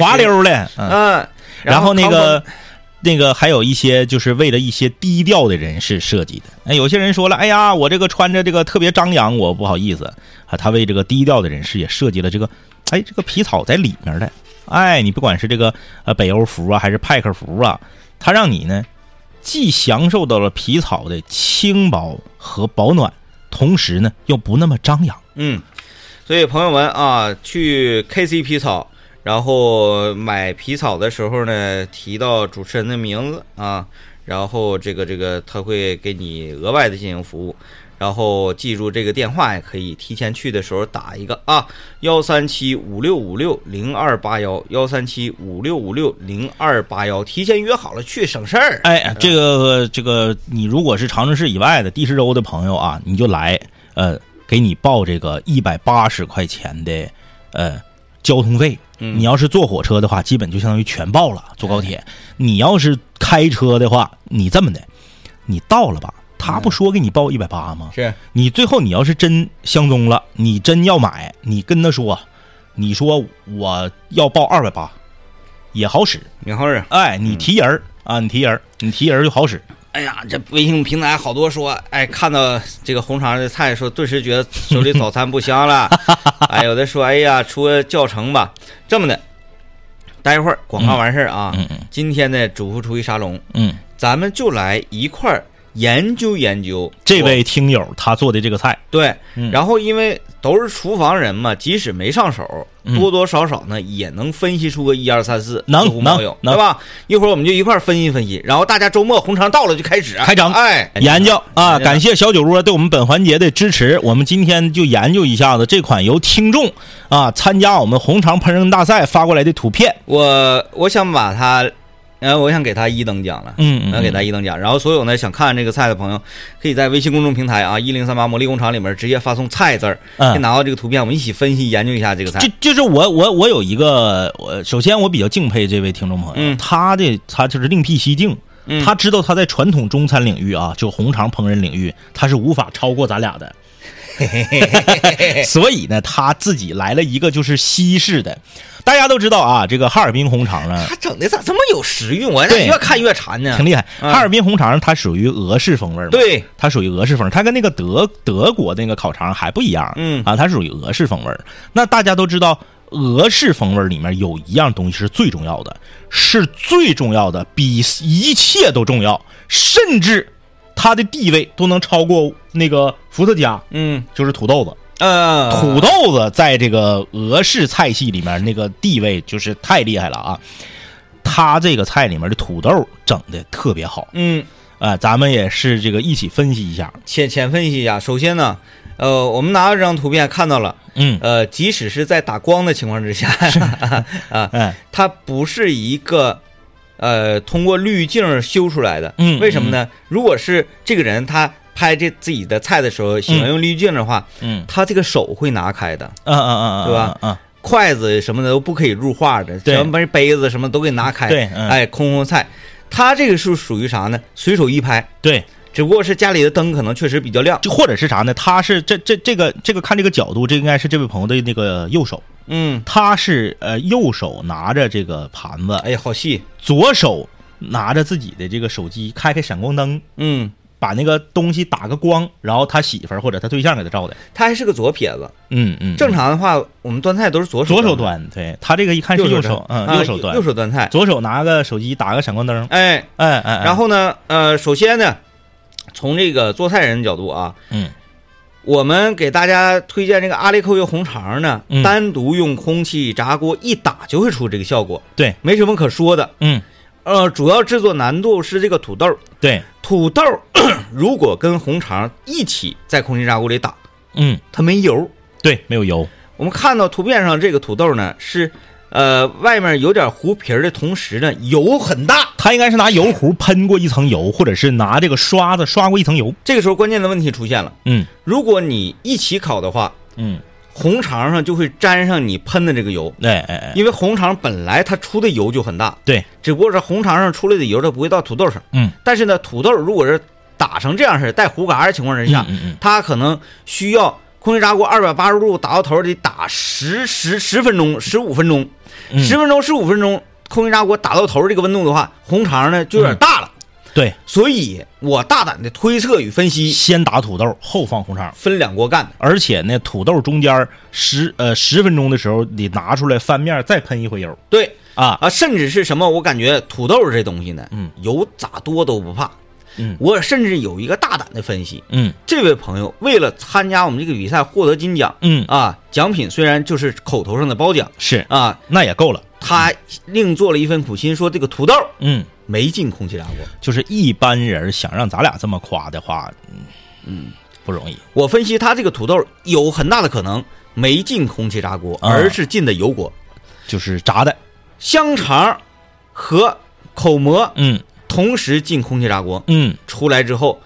Speaker 1: 滑溜的，嗯。
Speaker 2: 嗯，
Speaker 1: 然后那个那个还有一些就是为了一些低调的人士设计的。哎，有些人说了，哎呀，我这个穿着这个特别张扬，我不好意思啊。他为这个低调的人士也设计了这个，哎，这个皮草在里面的。哎，你不管是这个呃北欧服啊，还是派克服啊，他让你呢既享受到了皮草的轻薄和保暖，同时呢又不那么张扬。
Speaker 2: 嗯，所以朋友们啊，去 KC 皮草，然后买皮草的时候呢，提到主持人的名字啊，然后这个这个他会给你额外的进行服务。然后记住这个电话，也可以提前去的时候打一个啊，幺三七五六五六零二八幺，幺三七五六五六零二八幺，提前约好了去省事儿。
Speaker 1: 哎，这个这个，你如果是长春市以外的第十州的朋友啊，你就来，呃，给你报这个一百八十块钱的呃交通费。
Speaker 2: 嗯
Speaker 1: 你要是坐火车的话，基本就相当于全报了。坐高铁，你要是开车的话，你这么的，你到了吧，他不说给你报一百八吗？
Speaker 2: 是，
Speaker 1: 你最后你要是真相中了，你真要买，你跟他说，你说我要报二百八，也好使。
Speaker 2: 明浩啊。
Speaker 1: 哎，你提人儿、啊，你提人儿，你提人儿就好使。
Speaker 2: 哎呀，这微信平台好多说，哎，看到这个红肠的菜，说顿时觉得手里早餐不香了。(laughs) 哎，有的说，哎呀，出个教程吧。这么的，待会儿广告完事儿啊，
Speaker 1: 嗯嗯
Speaker 2: 今天呢主妇厨艺沙龙，
Speaker 1: 嗯，
Speaker 2: 咱们就来一块儿研究研究
Speaker 1: 这位听友他做的这个菜，
Speaker 2: 对，
Speaker 1: 嗯
Speaker 2: 然后因为都是厨房人嘛，即使没上手，
Speaker 1: 嗯
Speaker 2: 多多少少呢也能分析出个一二三四，
Speaker 1: 能
Speaker 2: 能有，
Speaker 1: 能
Speaker 2: 对吧？一会儿我们就一块儿分析分析，然后大家周末红肠到了就开始
Speaker 1: 开整
Speaker 2: 哎，
Speaker 1: 研究啊！感谢小酒窝对我们本环节的支持。我们今天就研究一下子这款由听众啊参加我们红肠烹饪大赛发过来的图片。
Speaker 2: 我我想把它然后我想给他一等奖了。
Speaker 1: 嗯嗯，
Speaker 2: 我要给他一等奖，然后所有呢想看这个菜的朋友，可以在微信公众平台啊一零三八魔力工厂里面直接发送“菜”字儿，可以
Speaker 1: 嗯，
Speaker 2: 拿到这个图片，我们一起分析研究一下这个菜
Speaker 1: 就。就是我我我有一个，我首先我比较敬佩这位听众朋友，
Speaker 2: 嗯
Speaker 1: 他的他就是另辟蹊径，
Speaker 2: 嗯
Speaker 1: 他知道他在传统中餐领域啊，就红肠烹饪领域，他是无法超过咱俩的。(laughs) 所以呢，他自己来了一个就是西式的。大家都知道啊，这个哈尔滨红肠呢
Speaker 2: 他整的咋这么有食欲？我
Speaker 1: 这
Speaker 2: 越看越馋呢
Speaker 1: 挺。厉害。
Speaker 2: 嗯
Speaker 1: 哈尔滨红肠它属于俄式风味嘛，，
Speaker 2: 对，
Speaker 1: 它属于俄式风味，它跟那个德德国那个烤肠还不一样。
Speaker 2: 嗯
Speaker 1: 啊，它属于俄式风味儿。那大家都知道，俄式风味儿里面有一样东西是最重要的，是最重要的，比一切都重要，甚至它的地位都能超过那个伏特加，
Speaker 2: 嗯
Speaker 1: 就是土豆子。
Speaker 2: 呃，
Speaker 1: 土豆子在这个俄式菜系里面那个地位就是太厉害了啊！他这个菜里面的土豆整的特别好
Speaker 2: 嗯，
Speaker 1: 啊、咱们也是这个一起分析一下。
Speaker 2: 浅浅分析一下。首先呢，呃，我们拿到这张图片看到了，
Speaker 1: 嗯，
Speaker 2: 呃，即使是在打光的情况之下，(laughs) 啊，
Speaker 1: 哎，
Speaker 2: 它不是一个呃通过滤镜修出来的。
Speaker 1: 嗯
Speaker 2: 为什么呢？如果是这个人他拍这自己的菜的时候喜欢用滤镜的话，
Speaker 1: 嗯，
Speaker 2: 他这个手会拿开的，
Speaker 1: 嗯嗯嗯嗯，
Speaker 2: 对吧？
Speaker 1: 嗯，
Speaker 2: 筷子什么的都不可以入画的，
Speaker 1: 对。
Speaker 2: 什么杯子什么都给拿开。
Speaker 1: 对嗯。
Speaker 2: 哎，空空菜，他这个是属于啥呢？随手一拍，
Speaker 1: 对，
Speaker 2: 只不过是家里的灯可能确实比较亮。
Speaker 1: 就或者是啥呢？他是这这这个这个看这个角度，这应该是这位朋友的那个右手，
Speaker 2: 嗯，
Speaker 1: 他是呃右手拿着这个盘子，
Speaker 2: 哎呀，好细。
Speaker 1: 左手拿着自己的这个手机，开开闪光灯，
Speaker 2: 嗯，
Speaker 1: 把那个东西打个光，然后他媳妇儿或者他对象给他照的。
Speaker 2: 他还是个左撇子。
Speaker 1: 嗯嗯，
Speaker 2: 正常的话，我们端菜都是左手
Speaker 1: 左手
Speaker 2: 端，
Speaker 1: 对他这个一看是右手，嗯，
Speaker 2: 啊
Speaker 1: 右手端，
Speaker 2: 右手端菜。
Speaker 1: 左手拿个手机打个闪光灯，
Speaker 2: 哎，
Speaker 1: 哎哎，哎。
Speaker 2: 然后呢，呃，首先呢，从这个做菜人的角度啊，
Speaker 1: 嗯。
Speaker 2: 我们给大家推荐这个阿里扣月红肠呢，
Speaker 1: 嗯。
Speaker 2: 单独用空气炸锅一打就会出这个效果，
Speaker 1: 对，
Speaker 2: 没什么可说的。
Speaker 1: 嗯
Speaker 2: 呃，主要制作难度是这个土豆，
Speaker 1: 对，
Speaker 2: 土豆 (coughs) 如果跟红肠一起在空气炸锅里打，
Speaker 1: 嗯。
Speaker 2: 它没油。
Speaker 1: 对，没有油，
Speaker 2: 我们看到图片上这个土豆呢是，呃，外面有点糊皮儿的同时呢，油很大。
Speaker 1: 它应该是拿油壶喷过一层油，或者是拿这个刷子刷过一层油。
Speaker 2: 这个时候关键的问题出现了，
Speaker 1: 嗯。
Speaker 2: 如果你一起烤的话，
Speaker 1: 嗯，
Speaker 2: 红肠上就会沾上你喷的这个油，
Speaker 1: 哎哎哎，
Speaker 2: 因为红肠本来它出的油就很大，
Speaker 1: 对，
Speaker 2: 只不过是红肠上出来的油它不会到土豆上。
Speaker 1: 嗯，
Speaker 2: 但是呢，土豆如果是打成这样式带糊嘎的情况之下，
Speaker 1: 嗯嗯
Speaker 2: 它可能需要空气炸锅二百八十度打到头得打十十十分钟、十五分钟，
Speaker 1: 嗯。
Speaker 2: 十分钟、十五分钟，空气炸锅打到头这个温度的话，红肠呢就有点大了。
Speaker 1: 对，
Speaker 2: 所以我大胆的推测与分析，
Speaker 1: 先打土豆，后放红肠，
Speaker 2: 分两锅干。
Speaker 1: 而且呢，土豆中间十呃十分钟的时候，你拿出来翻面再喷一回油
Speaker 2: 对
Speaker 1: 啊。
Speaker 2: 啊，甚至是什么？我感觉土豆这东西呢，
Speaker 1: 嗯，
Speaker 2: 油咋多都不怕。
Speaker 1: 嗯
Speaker 2: 我甚至有一个大胆的分析，
Speaker 1: 嗯
Speaker 2: 这位朋友为了参加我们这个比赛获得金奖
Speaker 1: 嗯，
Speaker 2: 啊，奖品虽然就是口头上的褒奖
Speaker 1: 是，
Speaker 2: 啊，
Speaker 1: 那也够了。
Speaker 2: 他另做了一份苦心，说这个土豆
Speaker 1: 嗯，
Speaker 2: 没进空气炸锅。
Speaker 1: 就是一般人想让咱俩这么夸的话，嗯嗯，不容易。
Speaker 2: 我分析他这个土豆有很大的可能没进空气炸锅，
Speaker 1: 啊
Speaker 2: 而是进的油锅。
Speaker 1: 就是炸的，
Speaker 2: 香肠和口蘑
Speaker 1: 嗯
Speaker 2: 同时进空气炸锅，
Speaker 1: 嗯，
Speaker 2: 出来之后，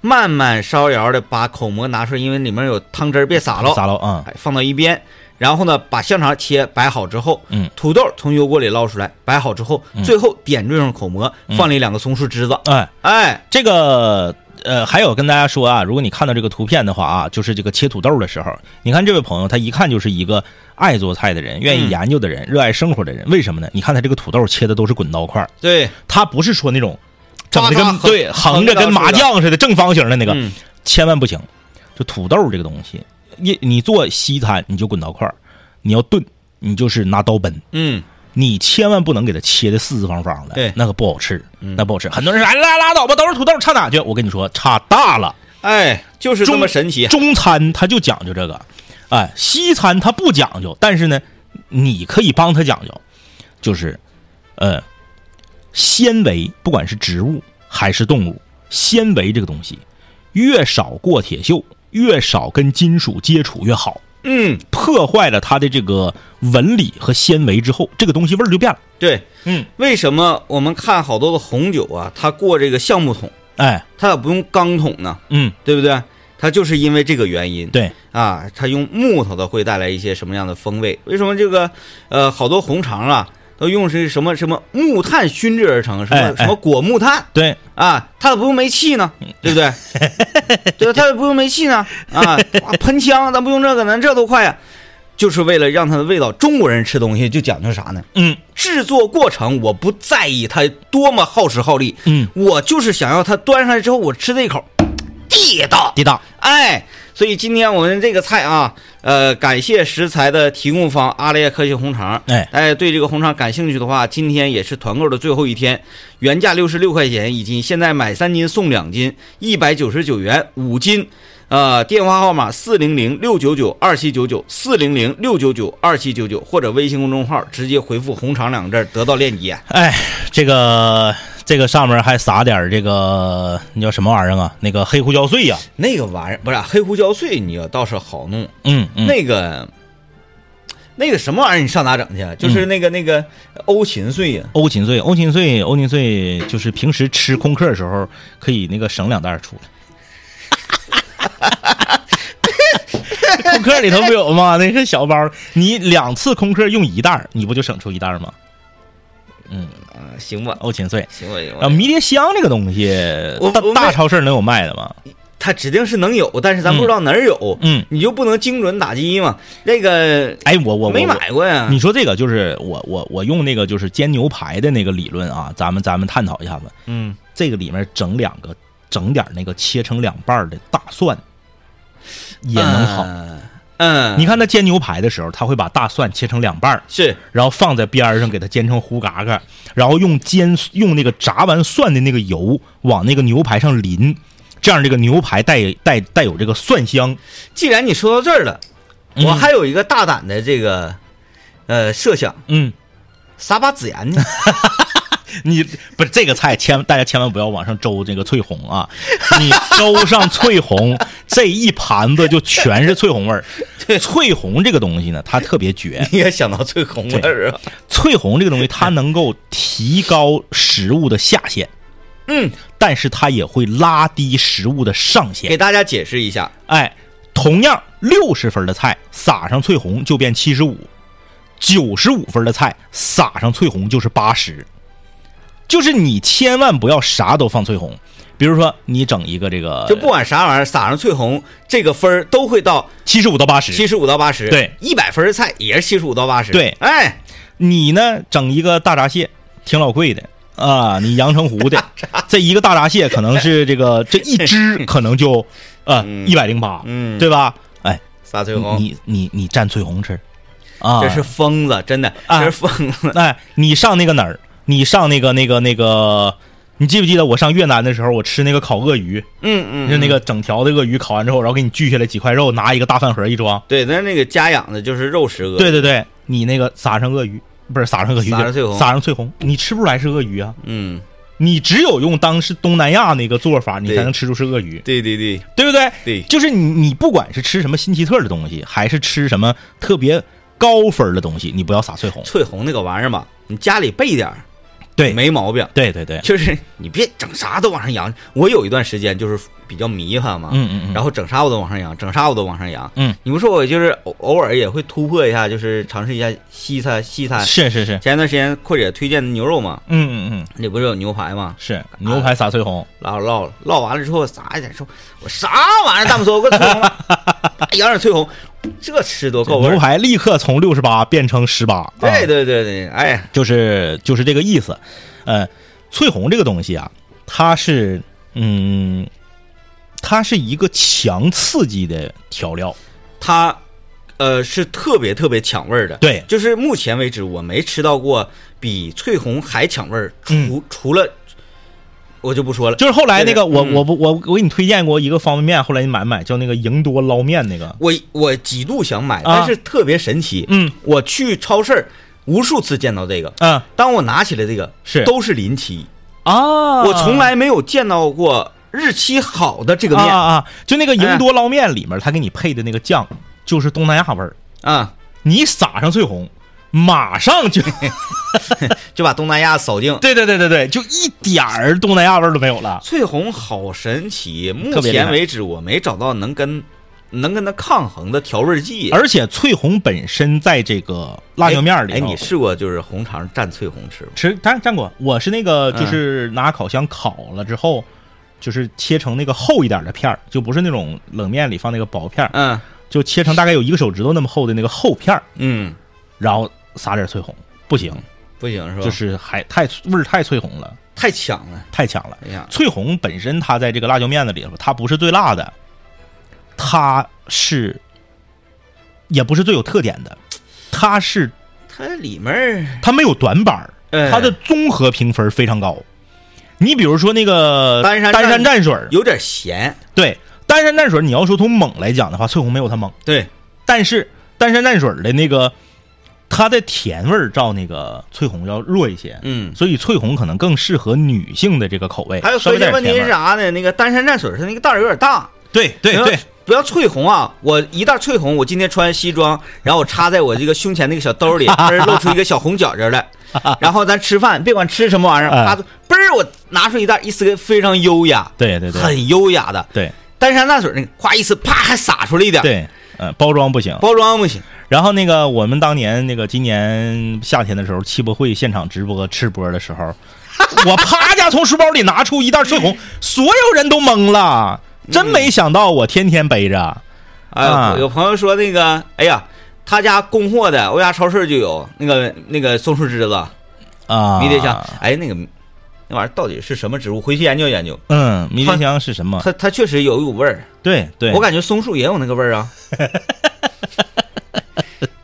Speaker 2: 慢慢烧窑的把口蘑拿出来，因为里面有汤汁儿，别洒了，
Speaker 1: 撒了啊，
Speaker 2: 哎，放到一边。然后呢，把香肠切摆好之后，
Speaker 1: 嗯，
Speaker 2: 土豆从油锅里捞出来，摆好之后，
Speaker 1: 嗯。
Speaker 2: 最后点缀上口蘑，
Speaker 1: 嗯。
Speaker 2: 放里两个松树枝子，
Speaker 1: 哎，
Speaker 2: 哎，
Speaker 1: 这个呃，还有跟大家说啊，如果你看到这个图片的话啊，就是这个切土豆的时候，你看这位朋友，他一看就是一个爱做菜的人，愿意
Speaker 2: 嗯。
Speaker 1: 研究的人，热爱生活的人。为什么呢？你看他这个土豆切的都是滚刀块儿，
Speaker 2: 对，
Speaker 1: 他不是说那种整的跟对
Speaker 2: 横
Speaker 1: 横着跟麻将似的正方形的那个，
Speaker 2: 嗯。
Speaker 1: 千万不行。就土豆这个东西，你你做西餐你就滚刀块儿，你要炖你就是拿刀奔。
Speaker 2: 嗯，
Speaker 1: 你千万不能给它切的四四方方的，
Speaker 2: 对
Speaker 1: 那个不好吃，
Speaker 2: 嗯
Speaker 1: 那不好吃。很多人说，哎，拉拉倒吧，都是土豆，差哪去？我跟你说，差大了。
Speaker 2: 哎，就是这么神奇，
Speaker 1: 中餐它就讲究这个，哎，西餐它不讲究，但是呢，你可以帮它讲究，就是，呃，纤维，不管是植物还是动物，纤维这个东西，越少过铁锈，越少跟金属接触越好。
Speaker 2: 嗯，
Speaker 1: 破坏了它的这个纹理和纤维之后，这个东西味儿就变了。
Speaker 2: 对，
Speaker 1: 嗯，
Speaker 2: 为什么我们看好多的红酒啊，它过这个橡木桶，
Speaker 1: 哎，
Speaker 2: 它咋不用钢桶呢？
Speaker 1: 嗯，
Speaker 2: 对不对？它就是因为这个原因。
Speaker 1: 对，
Speaker 2: 啊，它用木头的会带来一些什么样的风味？为什么这个呃好多红肠啊都用是什么什么木炭熏制而成，什么、什么果木炭
Speaker 1: 对，
Speaker 2: 啊？它咋不用煤气呢？对不对？(laughs) 对，它咋不用煤气呢？啊，喷枪咱不用这个，咱这都快呀、就是为了让它的味道，中国人吃东西就讲究啥呢？
Speaker 1: 嗯
Speaker 2: 制作过程我不在意它多么耗时耗力，
Speaker 1: 嗯，
Speaker 2: 我就是想要它端上来之后，我吃这一口地道。
Speaker 1: 地道，
Speaker 2: 哎，所以今天我们这个菜啊，呃，感谢食材的提供方阿列科技红肠。
Speaker 1: 哎，
Speaker 2: 哎对这个红肠感兴趣的话，今天也是团购的最后一天，原价六十六块钱一斤，现在买三斤送两斤，一百九十九元五斤。呃，电话号码四零零六九九二七九九四零零六九九二七九九，或者微信公众号直接回复“红肠”两个字儿得到链接。
Speaker 1: 哎，这个这个上面还撒点这个那叫什么玩意儿啊？那个黑胡椒碎呀、
Speaker 2: 那个玩意儿不是啊黑胡椒碎，你要倒是好弄。
Speaker 1: 嗯嗯，
Speaker 2: 那个那个什么玩意儿，你上哪整去啊？就是那个那个欧芹碎呀、
Speaker 1: 欧芹碎，欧芹碎，欧芹碎，就是平时吃空客的时候可以那个省两袋出来。(laughs) 空客里头不有吗？那是小包，你两次空客用一袋，你不就省出一袋儿吗？
Speaker 2: 啊，行吧，
Speaker 1: 欧芹碎，
Speaker 2: 行吧，行吧
Speaker 1: 啊，
Speaker 2: 吧。
Speaker 1: 迷迭香这个东西，大大超市能有卖的吗？
Speaker 2: 它指定是能有，但是咱不知道哪儿有，
Speaker 1: 嗯，
Speaker 2: 你就不能精准打击嘛？那个
Speaker 1: 哎，我我我
Speaker 2: 没买过呀。
Speaker 1: 你说这个就是我我我用那个就是煎牛排的那个理论啊，咱们咱们探讨一下子。
Speaker 2: 嗯，
Speaker 1: 这个里面整两个，整点那个切成两半的大蒜，也能好。
Speaker 2: 嗯。嗯，
Speaker 1: 你看他煎牛排的时候，他会把大蒜切成两半儿，
Speaker 2: 是。
Speaker 1: 然后放在边儿上给它煎成糊嘎嘎，然后用煎用那个炸完蒜的那个油往那个牛排上淋，这样这个牛排带带带有这个蒜香。
Speaker 2: 既然你说到这儿了，
Speaker 1: 嗯。
Speaker 2: 我还有一个大胆的这个呃设想，
Speaker 1: 嗯，
Speaker 2: 撒把孜然呢？(laughs) (laughs)
Speaker 1: 你不是这个菜，千大家千万不要往上周这个翠红啊！你周上翠红，这一盘子就全是翠红味儿。翠红这个东西呢，它特别绝。
Speaker 2: 你也想到翠红味儿啊？
Speaker 1: 翠红这个东西，它能够提高食物的下限，
Speaker 2: 嗯，
Speaker 1: 但是它也会拉低食物的上限
Speaker 2: 给。大家解释一下，
Speaker 1: 哎，同样六十分的菜撒上翠红就变七十五，九十五分的菜撒上翠红就是八十。就是你千万不要啥都放翠红，比如说你整一个这个
Speaker 2: 就不管啥玩意儿，撒上翠红，这个分儿都会到
Speaker 1: 七十五到八十，
Speaker 2: 七十五到八十。
Speaker 1: 对，
Speaker 2: 一百分的菜也是七十五到八十。
Speaker 1: 对。
Speaker 2: 哎，
Speaker 1: 你呢整一个大闸蟹，挺老贵的。啊，你阳澄湖的。(laughs) 这一个大闸蟹可能是这个这一只 (laughs) 可能就呃
Speaker 2: 嗯。
Speaker 1: 一百零八，
Speaker 2: 嗯，
Speaker 1: 对吧？哎，
Speaker 2: 撒翠红，
Speaker 1: 你你你蘸翠红吃。啊，
Speaker 2: 这是疯子，真的，
Speaker 1: 啊。
Speaker 2: 这是疯子。
Speaker 1: 哎，你上那个哪儿？你上那个那个那个，你记不记得我上越南的时候，我吃那个烤鳄鱼，
Speaker 2: 嗯嗯，
Speaker 1: 就那个整条的鳄鱼烤完之后，然后给你锯下来几块肉，拿一个大饭盒一装。
Speaker 2: 对，那那个家养的就是肉食鳄。
Speaker 1: 对对对，你那个撒上鳄鱼，不是撒上鳄鱼，
Speaker 2: 撒上翠红
Speaker 1: 撒上翠红，你吃不出来是鳄鱼啊。
Speaker 2: 嗯，
Speaker 1: 你只有用当时东南亚那个做法，你才能吃出是鳄鱼，
Speaker 2: 对对对
Speaker 1: 对不对？
Speaker 2: 对，
Speaker 1: 就是你，你不管是吃什么新奇特的东西，还是吃什么特别高分的东西，你不要撒翠红。
Speaker 2: 翠红那个玩意儿吧，你家里备点儿
Speaker 1: 对，
Speaker 2: 没毛病。
Speaker 1: 对对对，
Speaker 2: 就是你别整啥都往上扬。我有一段时间就是比较迷哈嘛，
Speaker 1: 嗯嗯嗯，
Speaker 2: 然后整啥我都往上扬，整啥我都往上扬。
Speaker 1: 嗯，
Speaker 2: 你不说我就是偶偶尔也会突破一下，就是尝试一下西餐西餐。
Speaker 1: 是是是，
Speaker 2: 前一段时间阔姐推荐的牛肉嘛，
Speaker 1: 嗯嗯嗯，
Speaker 2: 里不是有牛排吗？
Speaker 1: 是牛排撒翠红。
Speaker 2: 唠唠了，唠完了之后撒一点，说我啥玩意儿？大木说，我给翠红了，(laughs) 扬点翠红，这吃多够味。
Speaker 1: 牛排立刻从六十八变成十八，
Speaker 2: 对
Speaker 1: 啊
Speaker 2: 对对对，哎呀，
Speaker 1: 就是就是这个意思。呃，翠红这个东西啊，它是嗯，它是一个强刺激的调料，
Speaker 2: 它呃是特别特别抢味儿的。
Speaker 1: 对，
Speaker 2: 就是目前为止我没吃到过比翠红还抢味儿，除、
Speaker 1: 嗯。
Speaker 2: 除了我就不说了。
Speaker 1: 就是后来那个我我不我我给你推荐过一个方便面，后来你买没买？叫那个营多捞面那个，
Speaker 2: 我我几度想买，
Speaker 1: 啊
Speaker 2: 但是特别神奇。
Speaker 1: 嗯。
Speaker 2: 我去超市无数次见到这个，
Speaker 1: 嗯。
Speaker 2: 当我拿起来这个
Speaker 1: 是。
Speaker 2: 都是临期，
Speaker 1: 啊，
Speaker 2: 我从来没有见到过日期好的这个面。
Speaker 1: 啊啊啊，就那个营多捞面里面，他给你配的那个酱，就是东南亚味儿。
Speaker 2: 啊，
Speaker 1: 你撒上翠红，马上就，(laughs)
Speaker 2: 就把东南亚扫净。(laughs)
Speaker 1: 对对对对对，就一点儿东南亚味儿都没有了。
Speaker 2: 翠红好神奇，目前为止我没找到能跟能跟它抗衡的调味剂。
Speaker 1: 而且翠红本身在这个辣椒面儿里
Speaker 2: 哎，
Speaker 1: 头
Speaker 2: 你试过就是红肠蘸翠红吃吗？
Speaker 1: 吃蘸蘸过，我是那个
Speaker 2: 嗯
Speaker 1: 就是拿烤箱烤了之后，就是切成那个厚一点的片儿，就不是那种冷面里放那个薄片儿，
Speaker 2: 嗯
Speaker 1: 就切成大概有一个手指头那么厚的那个厚片儿，
Speaker 2: 嗯，
Speaker 1: 然后撒点翠红，不行，
Speaker 2: 不行是吧？
Speaker 1: 就是还太味儿太翠红了，
Speaker 2: 太抢了。
Speaker 1: 太强了。
Speaker 2: 哎呀，
Speaker 1: 翠红本身它在这个辣椒面子里头，它不是最辣的，它是也不是最有特点的，它是
Speaker 2: 它里面儿
Speaker 1: 它没有短板儿，
Speaker 2: 哎
Speaker 1: 它的综合评分非常高。你比如说那个
Speaker 2: 丹山
Speaker 1: 丹山
Speaker 2: 蘸
Speaker 1: 蘸水儿，
Speaker 2: 有点咸。
Speaker 1: 对丹山蘸水儿，你要说从猛来讲的话，翠红没有它猛，
Speaker 2: 对，
Speaker 1: 但是丹山蘸水儿的那个它的甜味儿照那个翠红要弱一些，
Speaker 2: 嗯。
Speaker 1: 所以翠红可能更适合女性的这个口味。
Speaker 2: 还有关键问题？是啥呢？那个丹山蘸水，它那个袋儿有点大。
Speaker 1: 对对对，
Speaker 2: 不要翠红啊！我一袋翠红，我今天穿西装，然后我插在我这个胸前那个小兜里，(laughs) 嘣儿露出一个小红角角来。(laughs) 然后咱吃饭，别管吃什么玩意儿，
Speaker 1: 哎
Speaker 2: 啪，嘣儿我拿出一袋，一撕开非常优雅，
Speaker 1: 对对对。
Speaker 2: 很优雅的。
Speaker 1: 对。
Speaker 2: 丹山大水那个，咵一撕，啪还洒出来一点，
Speaker 1: 对，呃，包装不行。
Speaker 2: 包装不行，
Speaker 1: 然后那个我们当年那个今年夏天的时候，汽博会现场直播吃播的时候，(laughs) 我啪家从书包里拿出一袋翠红，(laughs) 所有人都懵了，真没想到我天天背着。
Speaker 2: 哎
Speaker 1: 啊，
Speaker 2: 有朋友说那个，哎呀，他家供货的欧亚超市就有那个那个松树枝子，
Speaker 1: 啊，
Speaker 2: 迷迭香，哎，那个那玩意儿到底是什么植物？回去研究研究。
Speaker 1: 嗯，迷迭香是什么？
Speaker 2: 它它确实有一股味儿，
Speaker 1: 对对，
Speaker 2: 我感觉松树也有那个味儿啊。(laughs)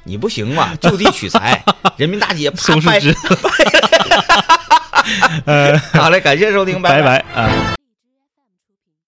Speaker 2: 你不行吧？就地取材，人民大街啪拍。
Speaker 1: 松树枝，(laughs) 呃，
Speaker 2: 好嘞，感谢收听，
Speaker 1: 拜
Speaker 2: 拜。
Speaker 1: 拜啊。